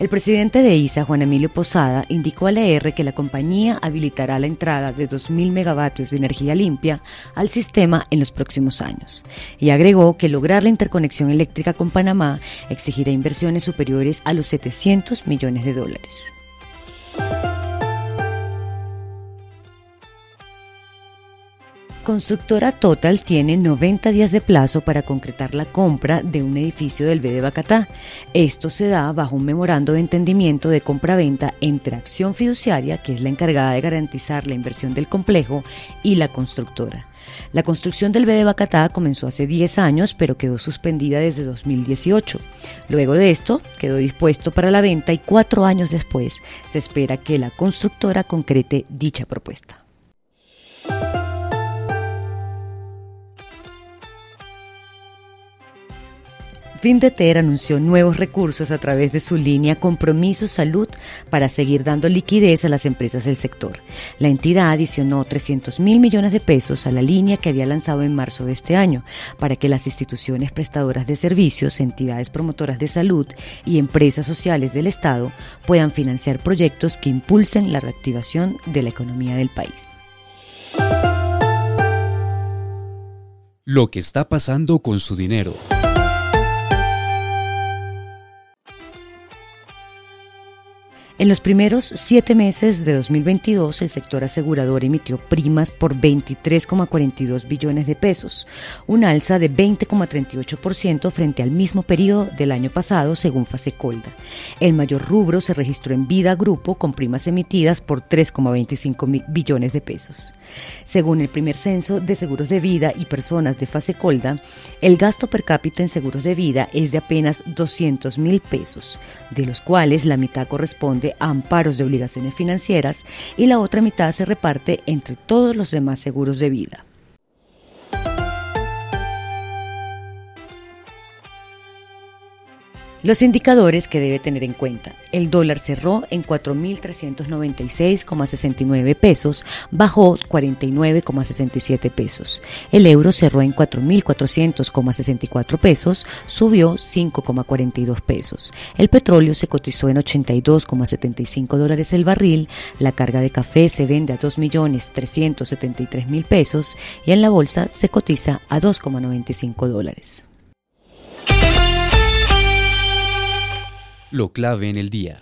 El presidente de ISA, Juan Emilio Posada, indicó a la R que la compañía habilitará la entrada de 2.000 megavatios de energía limpia al sistema en los próximos años. Y agregó que lograr la interconexión eléctrica con Panamá exigirá inversiones superiores a los 700 millones de dólares. Constructora Total tiene 90 días de plazo para concretar la compra de un edificio del B de Bacatá. Esto se da bajo un memorando de entendimiento de compra-venta entre Acción Fiduciaria, que es la encargada de garantizar la inversión del complejo, y la constructora. La construcción del B de Bacatá comenzó hace 10 años, pero quedó suspendida desde 2018. Luego de esto, quedó dispuesto para la venta y cuatro años después se espera que la constructora concrete dicha propuesta. Findeter anunció nuevos recursos a través de su línea Compromiso Salud para seguir dando liquidez a las empresas del sector. La entidad adicionó 300 mil millones de pesos a la línea que había lanzado en marzo de este año para que las instituciones prestadoras de servicios, entidades promotoras de salud y empresas sociales del Estado puedan financiar proyectos que impulsen la reactivación de la economía del país. Lo que está pasando con su dinero. En los primeros siete meses de 2022, el sector asegurador emitió primas por 23,42 billones de pesos, un alza de 20,38% frente al mismo periodo del año pasado, según Fasecolda. El mayor rubro se registró en Vida Grupo, con primas emitidas por 3,25 billones de pesos. Según el primer censo de seguros de vida y personas de Fasecolda, el gasto per cápita en seguros de vida es de apenas 200 mil pesos, de los cuales la mitad corresponde amparos de obligaciones financieras y la otra mitad se reparte entre todos los demás seguros de vida. Los indicadores que debe tener en cuenta. El dólar cerró en 4.396,69 pesos, bajó 49,67 pesos. El euro cerró en 4.400,64 pesos, subió 5,42 pesos. El petróleo se cotizó en 82,75 dólares el barril. La carga de café se vende a 2.373.000 pesos y en la bolsa se cotiza a 2,95 dólares. Lo clave en el día.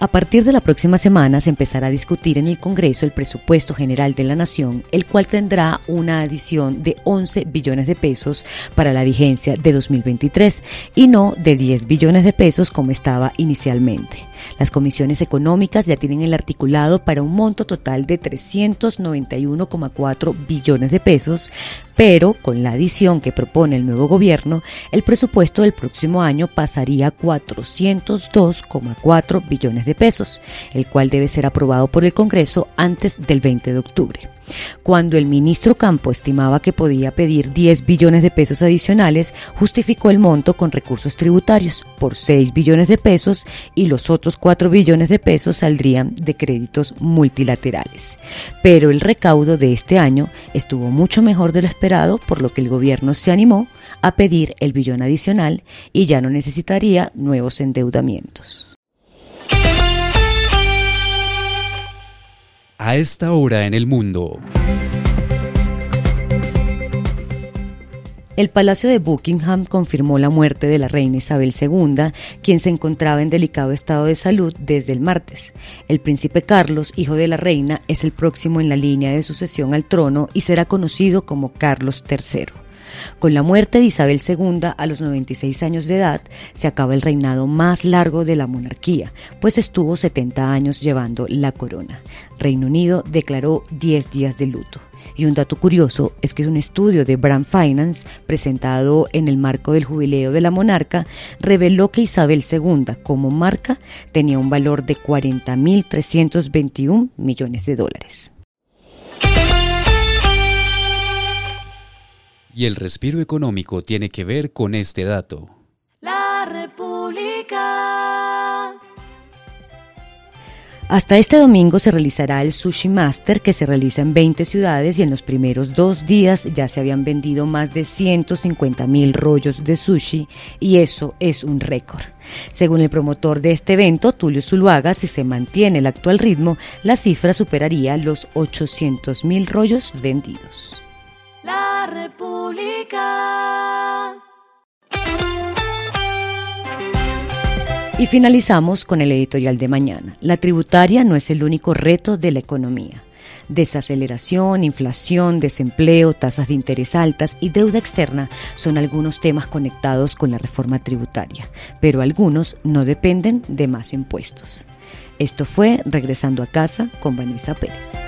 A partir de la próxima semana se empezará a discutir en el Congreso el presupuesto general de la Nación, el cual tendrá una adición de 11 billones de pesos para la vigencia de 2023 y no de 10 billones de pesos como estaba inicialmente. Las comisiones económicas ya tienen el articulado para un monto total de 391,4 billones de pesos, pero con la adición que propone el nuevo gobierno, el presupuesto del próximo año pasaría a 402,4 billones de pesos, el cual debe ser aprobado por el Congreso antes del 20 de octubre. Cuando el ministro Campo estimaba que podía pedir 10 billones de pesos adicionales, justificó el monto con recursos tributarios por 6 billones de pesos y los otros 4 billones de pesos saldrían de créditos multilaterales. Pero el recaudo de este año estuvo mucho mejor de lo esperado, por lo que el gobierno se animó a pedir el billón adicional y ya no necesitaría nuevos endeudamientos. A esta hora en el mundo. El Palacio de Buckingham confirmó la muerte de la reina Isabel II, quien se encontraba en delicado estado de salud desde el martes. El príncipe Carlos, hijo de la reina, es el próximo en la línea de sucesión al trono y será conocido como Carlos III. Con la muerte de Isabel II a los 96 años de edad, se acaba el reinado más largo de la monarquía, pues estuvo 70 años llevando la corona. Reino Unido declaró 10 días de luto. Y un dato curioso es que un estudio de Brand Finance presentado en el marco del jubileo de la monarca reveló que Isabel II como marca tenía un valor de 40.321 millones de dólares. Y el respiro económico tiene que ver con este dato. La República. Hasta este domingo se realizará el Sushi Master que se realiza en 20 ciudades y en los primeros dos días ya se habían vendido más de 150 mil rollos de sushi y eso es un récord. Según el promotor de este evento, Tulio Zuluaga, si se mantiene el actual ritmo, la cifra superaría los 800 mil rollos vendidos. La República. Y finalizamos con el editorial de mañana. La tributaria no es el único reto de la economía. Desaceleración, inflación, desempleo, tasas de interés altas y deuda externa son algunos temas conectados con la reforma tributaria, pero algunos no dependen de más impuestos. Esto fue Regresando a casa con Vanessa Pérez.